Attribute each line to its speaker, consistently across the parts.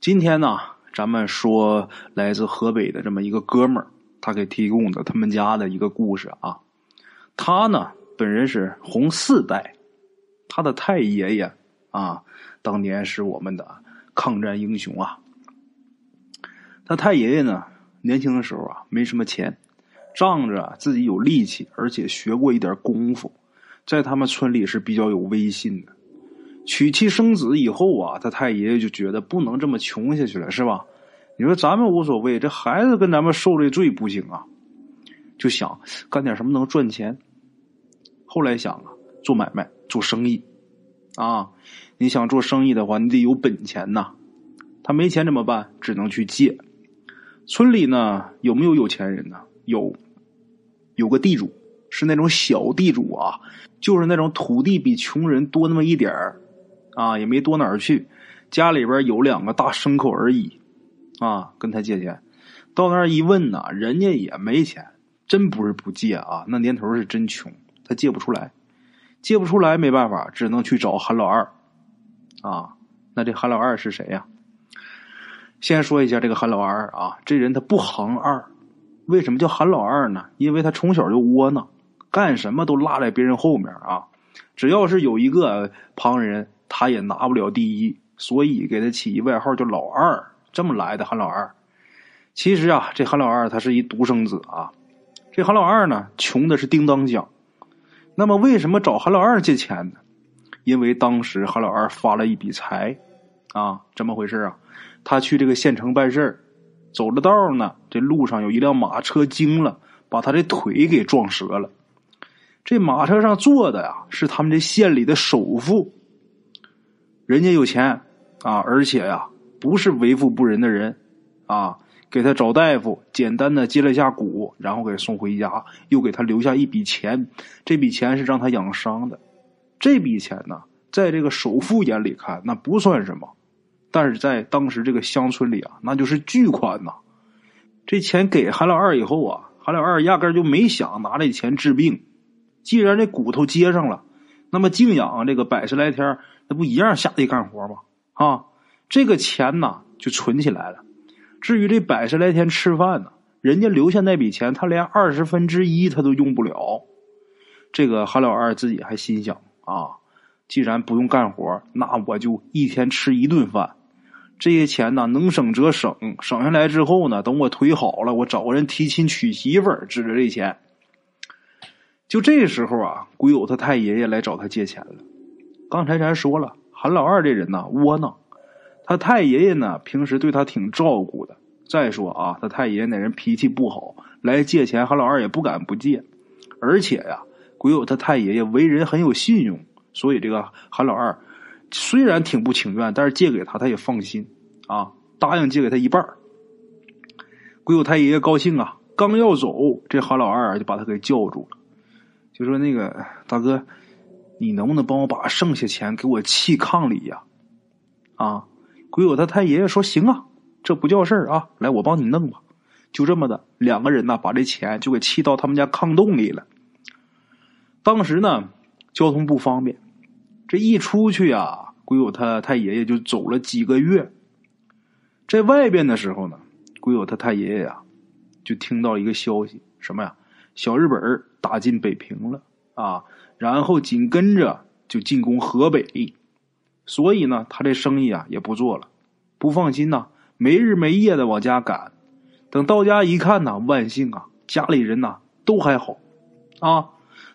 Speaker 1: 今天呢，咱们说来自河北的这么一个哥们儿，他给提供的他们家的一个故事啊。他呢，本人是红四代，他的太爷爷啊，当年是我们的抗战英雄啊。他太爷爷呢，年轻的时候啊，没什么钱，仗着自己有力气，而且学过一点功夫，在他们村里是比较有威信的。娶妻生子以后啊，他太爷爷就觉得不能这么穷下去了，是吧？你说咱们无所谓，这孩子跟咱们受这罪不行啊，就想干点什么能赚钱。后来想啊，做买卖、做生意啊，你想做生意的话，你得有本钱呐。他没钱怎么办？只能去借。村里呢，有没有有钱人呢？有，有个地主，是那种小地主啊，就是那种土地比穷人多那么一点儿。啊，也没多哪儿去，家里边有两个大牲口而已，啊，跟他借钱，到那儿一问呢，人家也没钱，真不是不借啊，那年头是真穷，他借不出来，借不出来没办法，只能去找韩老二，啊，那这韩老二是谁呀？先说一下这个韩老二啊，这人他不行二，为什么叫韩老二呢？因为他从小就窝囊，干什么都落在别人后面啊，只要是有一个旁人。他也拿不了第一，所以给他起一外号叫老二，这么来的韩老二。其实啊，这韩老二他是一独生子啊。这韩老二呢，穷的是叮当响。那么为什么找韩老二借钱呢？因为当时韩老二发了一笔财啊，怎么回事啊？他去这个县城办事走着道呢，这路上有一辆马车惊了，把他的腿给撞折了。这马车上坐的呀，是他们这县里的首富。人家有钱啊，而且呀，不是为富不仁的人啊。给他找大夫，简单的接了一下骨，然后给送回家，又给他留下一笔钱。这笔钱是让他养伤的。这笔钱呢，在这个首富眼里看，那不算什么，但是在当时这个乡村里啊，那就是巨款呐。这钱给韩老二以后啊，韩老二压根就没想拿这钱治病。既然这骨头接上了，那么静养这个百十来天。那不一样下地干活吗？啊，这个钱呢就存起来了。至于这百十来天吃饭呢，人家留下那笔钱，他连二十分之一他都用不了。这个韩老二自己还心想啊，既然不用干活，那我就一天吃一顿饭。这些钱呢，能省则省，省下来之后呢，等我腿好了，我找个人提亲娶媳妇儿，指着这钱。就这时候啊，鬼友他太爷爷来找他借钱了。刚才咱说了，韩老二这人呐窝囊，他太爷爷呢平时对他挺照顾的。再说啊，他太爷爷那人脾气不好，来借钱韩老二也不敢不借。而且呀，鬼友他太爷爷为人很有信用，所以这个韩老二虽然挺不情愿，但是借给他他也放心啊，答应借给他一半。鬼友太爷爷高兴啊，刚要走，这韩老二就把他给叫住了，就说：“那个大哥。”你能不能帮我把剩下钱给我砌炕里呀？啊，鬼友他太爷爷说行啊，这不叫事儿啊，来我帮你弄吧。就这么的，两个人呢把这钱就给砌到他们家炕洞里了。当时呢交通不方便，这一出去啊，鬼友他太爷爷就走了几个月。在外边的时候呢，鬼友他太爷爷呀就听到一个消息，什么呀？小日本打进北平了啊！然后紧跟着就进攻河北，所以呢，他这生意啊也不做了，不放心呐，没日没夜的往家赶。等到家一看呐，万幸啊，家里人呐都还好，啊，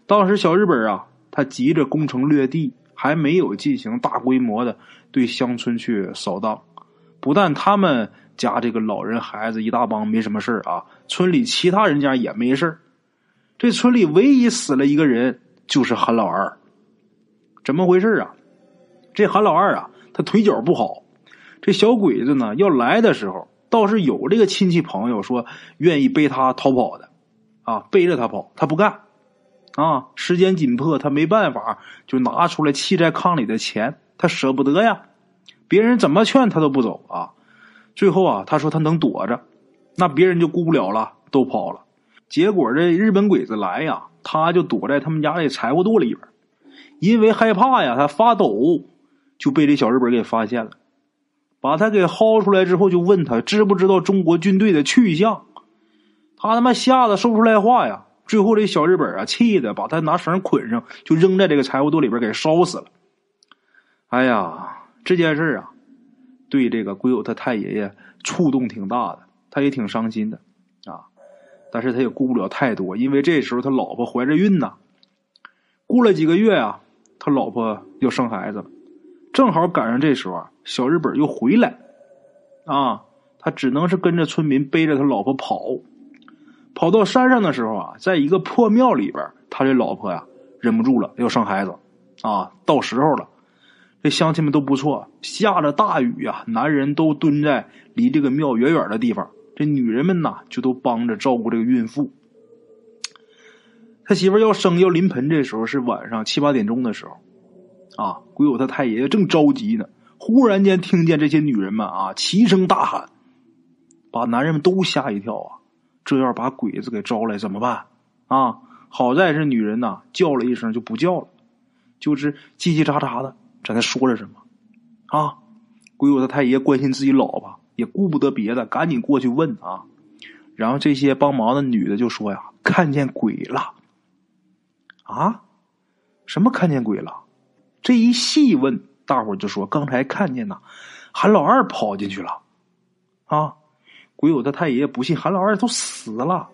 Speaker 1: 当时小日本啊，他急着攻城略地，还没有进行大规模的对乡村去扫荡。不但他们家这个老人孩子一大帮没什么事啊，村里其他人家也没事这村里唯一死了一个人。就是韩老二，怎么回事啊？这韩老二啊，他腿脚不好。这小鬼子呢，要来的时候，倒是有这个亲戚朋友说愿意背他逃跑的，啊，背着他跑，他不干。啊，时间紧迫，他没办法，就拿出来砌在炕里的钱，他舍不得呀。别人怎么劝他都不走啊。最后啊，他说他能躲着，那别人就顾不了了，都跑了。结果这日本鬼子来呀。他就躲在他们家的柴火垛里边，因为害怕呀，他发抖，就被这小日本给发现了，把他给薅出来之后，就问他知不知道中国军队的去向。他他妈吓得说不出来话呀！最后这小日本啊，气的把他拿绳捆上，就扔在这个柴火垛里边给烧死了。哎呀，这件事啊，对这个鬼友他太爷爷触动挺大的，他也挺伤心的。但是他也顾不了太多，因为这时候他老婆怀着孕呢。过了几个月啊，他老婆要生孩子了，正好赶上这时候啊，小日本又回来啊，他只能是跟着村民背着他老婆跑。跑到山上的时候啊，在一个破庙里边，他这老婆呀忍不住了，要生孩子，啊，到时候了。这乡亲们都不错，下着大雨呀，男人都蹲在离这个庙远远的地方，这女人们呐就都帮着照顾这个孕妇。他媳妇要生要临盆，这时候是晚上七八点钟的时候，啊，鬼友他太爷爷正着急呢，忽然间听见这些女人们啊齐声大喊，把男人们都吓一跳啊。这要把鬼子给招来怎么办？啊！好在是女人呐，叫了一声就不叫了，就是叽叽喳喳的在那说着什么。啊！鬼友他太爷关心自己老婆，也顾不得别的，赶紧过去问啊。然后这些帮忙的女的就说呀：“看见鬼了。”啊？什么看见鬼了？这一细问，大伙就说刚才看见呐，韩老二跑进去了。啊！鬼友他太爷爷不信，韩老二都死了。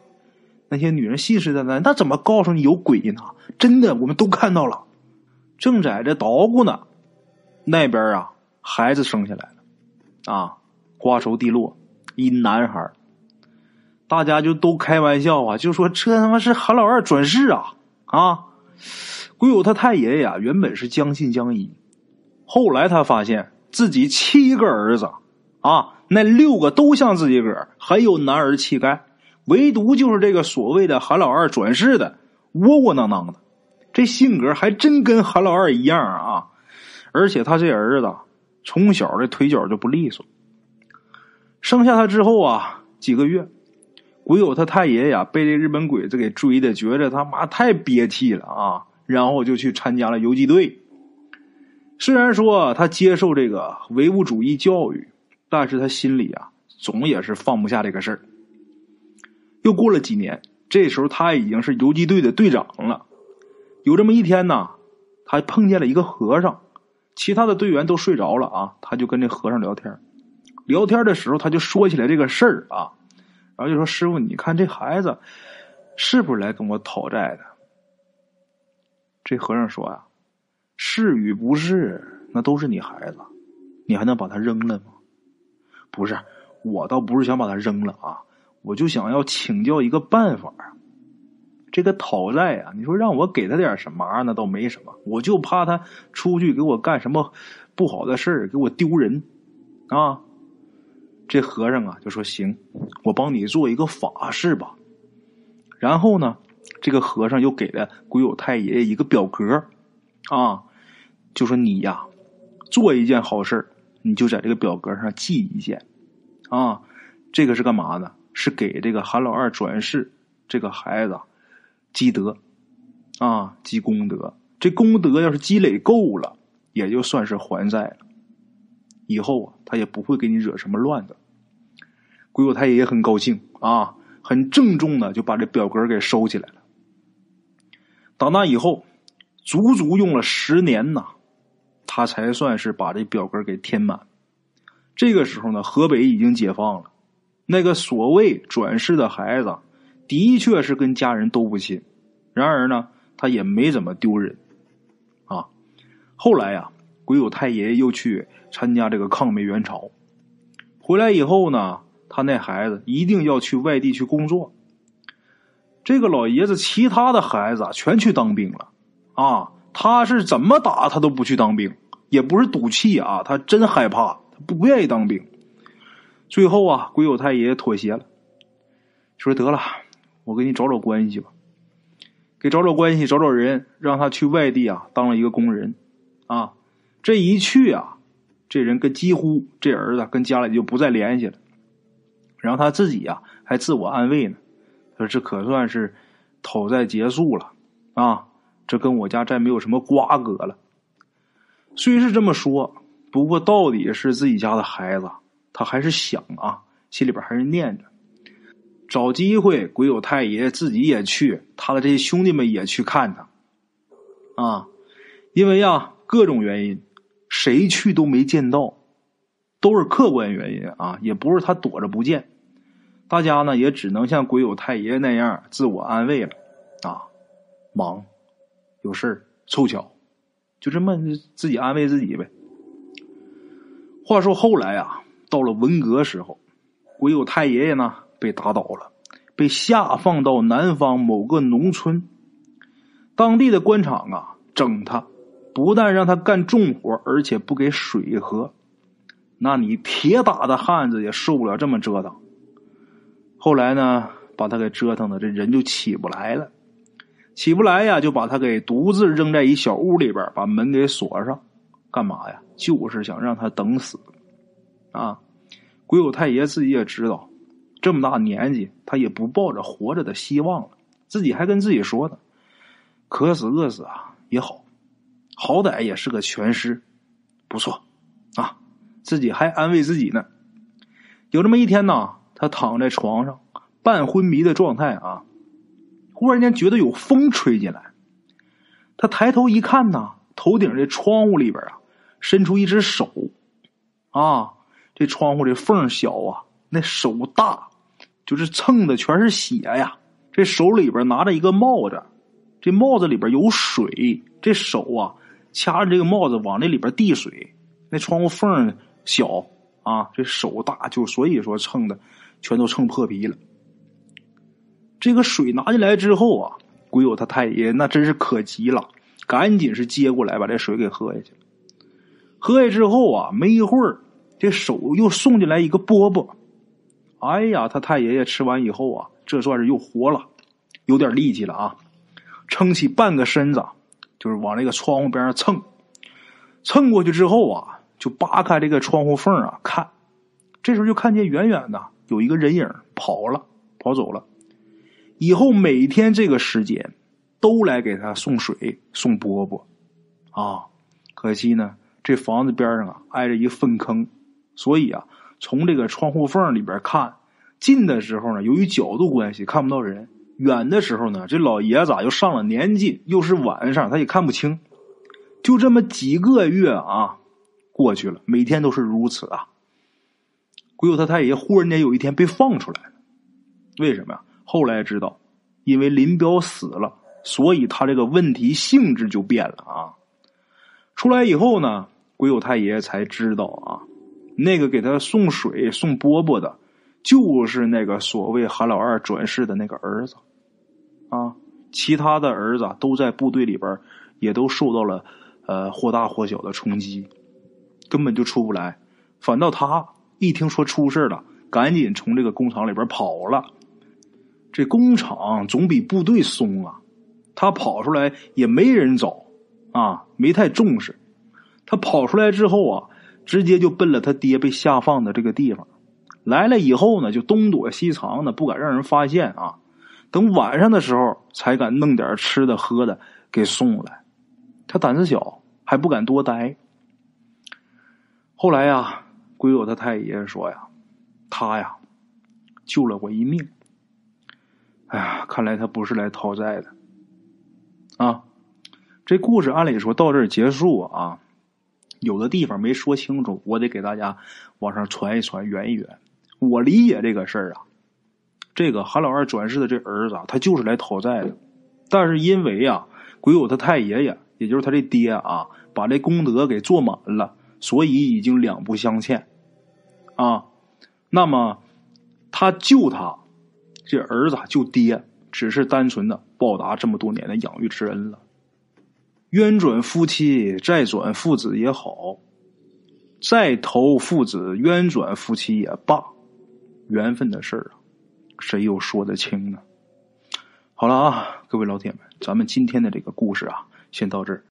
Speaker 1: 那些女人信誓旦旦，那怎么告诉你有鬼呢？真的，我们都看到了，正在这捣鼓呢。那边啊，孩子生下来了，啊，瓜熟蒂落，一男孩。大家就都开玩笑啊，就说这他妈是韩老二转世啊！啊，鬼友他太爷爷啊，原本是将信将疑，后来他发现自己七个儿子啊。那六个都像自己个儿，很有男儿气概，唯独就是这个所谓的韩老二转世的窝窝囊囊的，这性格还真跟韩老二一样啊！而且他这儿子从小这腿脚就不利索。生下他之后啊，几个月，鬼友他太爷呀被这日本鬼子给追的，觉着他妈太憋气了啊，然后就去参加了游击队。虽然说他接受这个唯物主义教育。但是他心里啊，总也是放不下这个事儿。又过了几年，这时候他已经是游击队的队长了。有这么一天呢，他碰见了一个和尚，其他的队员都睡着了啊，他就跟这和尚聊天。聊天的时候，他就说起来这个事儿啊，然后就说：“师傅，你看这孩子是不是来跟我讨债的？”这和尚说：“呀，是与不是，那都是你孩子，你还能把他扔了吗？”不是，我倒不是想把他扔了啊，我就想要请教一个办法。这个讨债啊，你说让我给他点什么，那倒没什么，我就怕他出去给我干什么不好的事儿，给我丢人啊。这和尚啊就说：“行，我帮你做一个法事吧。”然后呢，这个和尚又给了鬼友太爷爷一个表格啊，就说：“你呀，做一件好事你就在这个表格上记一件，啊，这个是干嘛呢？是给这个韩老二转世这个孩子积德，啊，积功德。这功德要是积累够了，也就算是还债了。以后啊，他也不会给你惹什么乱的。鬼友太爷也很高兴啊，很郑重的就把这表格给收起来了。打那以后，足足用了十年呐。他才算是把这表格给填满。这个时候呢，河北已经解放了。那个所谓转世的孩子，的确是跟家人都不亲。然而呢，他也没怎么丢人啊。后来呀，鬼友太爷又去参加这个抗美援朝，回来以后呢，他那孩子一定要去外地去工作。这个老爷子其他的孩子全去当兵了啊。他是怎么打他都不去当兵，也不是赌气啊，他真害怕，他不愿意当兵。最后啊，鬼友太爷爷妥协了，说得了，我给你找找关系吧，给找找关系，找找人，让他去外地啊当了一个工人。啊，这一去啊，这人跟几乎这儿子跟家里就不再联系了。然后他自己呀还自我安慰呢，说这可算是讨债结束了啊。这跟我家再没有什么瓜葛了。虽是这么说，不过到底是自己家的孩子，他还是想啊，心里边还是念着。找机会，鬼友太爷自己也去，他的这些兄弟们也去看他，啊，因为呀，各种原因，谁去都没见到，都是客观原因啊，也不是他躲着不见。大家呢也只能像鬼友太爷爷那样自我安慰了，啊，忙，有事，凑巧，就这么自己安慰自己呗。话说后来啊，到了文革时候，鬼友太爷爷呢。被打倒了，被下放到南方某个农村。当地的官场啊，整他，不但让他干重活，而且不给水喝。那你铁打的汉子也受不了这么折腾。后来呢，把他给折腾的这人就起不来了，起不来呀，就把他给独自扔在一小屋里边，把门给锁上。干嘛呀？就是想让他等死。啊，鬼友太爷自己也知道。这么大年纪，他也不抱着活着的希望了。自己还跟自己说呢：“渴死饿死啊也好，好歹也是个全尸，不错啊。”自己还安慰自己呢。有这么一天呢，他躺在床上，半昏迷的状态啊，忽然间觉得有风吹进来。他抬头一看呢，头顶这窗户里边啊，伸出一只手啊，这窗户这缝小啊，那手大。就是蹭的全是血呀！这手里边拿着一个帽子，这帽子里边有水，这手啊掐着这个帽子往那里边递水。那窗户缝小啊，这手大，就所以说蹭的全都蹭破皮了。这个水拿进来之后啊，鬼友他太爷那真是可急了，赶紧是接过来把这水给喝下去了。喝下之后啊，没一会儿，这手又送进来一个饽饽。哎呀，他太爷爷吃完以后啊，这算是又活了，有点力气了啊！撑起半个身子，就是往那个窗户边上蹭，蹭过去之后啊，就扒开这个窗户缝啊看。这时候就看见远远的有一个人影跑了，跑走了。以后每天这个时间都来给他送水、送饽饽啊。可惜呢，这房子边上啊挨着一粪坑，所以啊。从这个窗户缝里边看，近的时候呢，由于角度关系看不到人；远的时候呢，这老爷子又上了年纪，又是晚上，他也看不清。就这么几个月啊，过去了，每天都是如此啊。鬼友他太爷忽然间有一天被放出来了，为什么呀？后来知道，因为林彪死了，所以他这个问题性质就变了啊。出来以后呢，鬼友太爷才知道啊。那个给他送水送饽饽的，就是那个所谓韩老二转世的那个儿子，啊，其他的儿子都在部队里边，也都受到了呃或大或小的冲击，根本就出不来。反倒他一听说出事了，赶紧从这个工厂里边跑了。这工厂总比部队松啊，他跑出来也没人找啊，没太重视。他跑出来之后啊。直接就奔了他爹被下放的这个地方，来了以后呢，就东躲西藏的，不敢让人发现啊。等晚上的时候，才敢弄点吃的喝的给送来。他胆子小，还不敢多待。后来呀，鬼友他太爷爷说呀，他呀救了我一命。哎呀，看来他不是来讨债的啊。这故事按理说到这儿结束啊。有的地方没说清楚，我得给大家往上传一传，圆一圆。我理解这个事儿啊，这个韩老二转世的这儿子，他就是来讨债的。但是因为啊，鬼友他太爷爷，也就是他这爹啊，把这功德给做满了，所以已经两不相欠啊。那么他救他这儿子救爹，只是单纯的报答这么多年的养育之恩了。冤转夫妻，债转父子也好；再投父子，冤转夫妻也罢，缘分的事儿啊，谁又说得清呢？好了啊，各位老铁们，咱们今天的这个故事啊，先到这儿。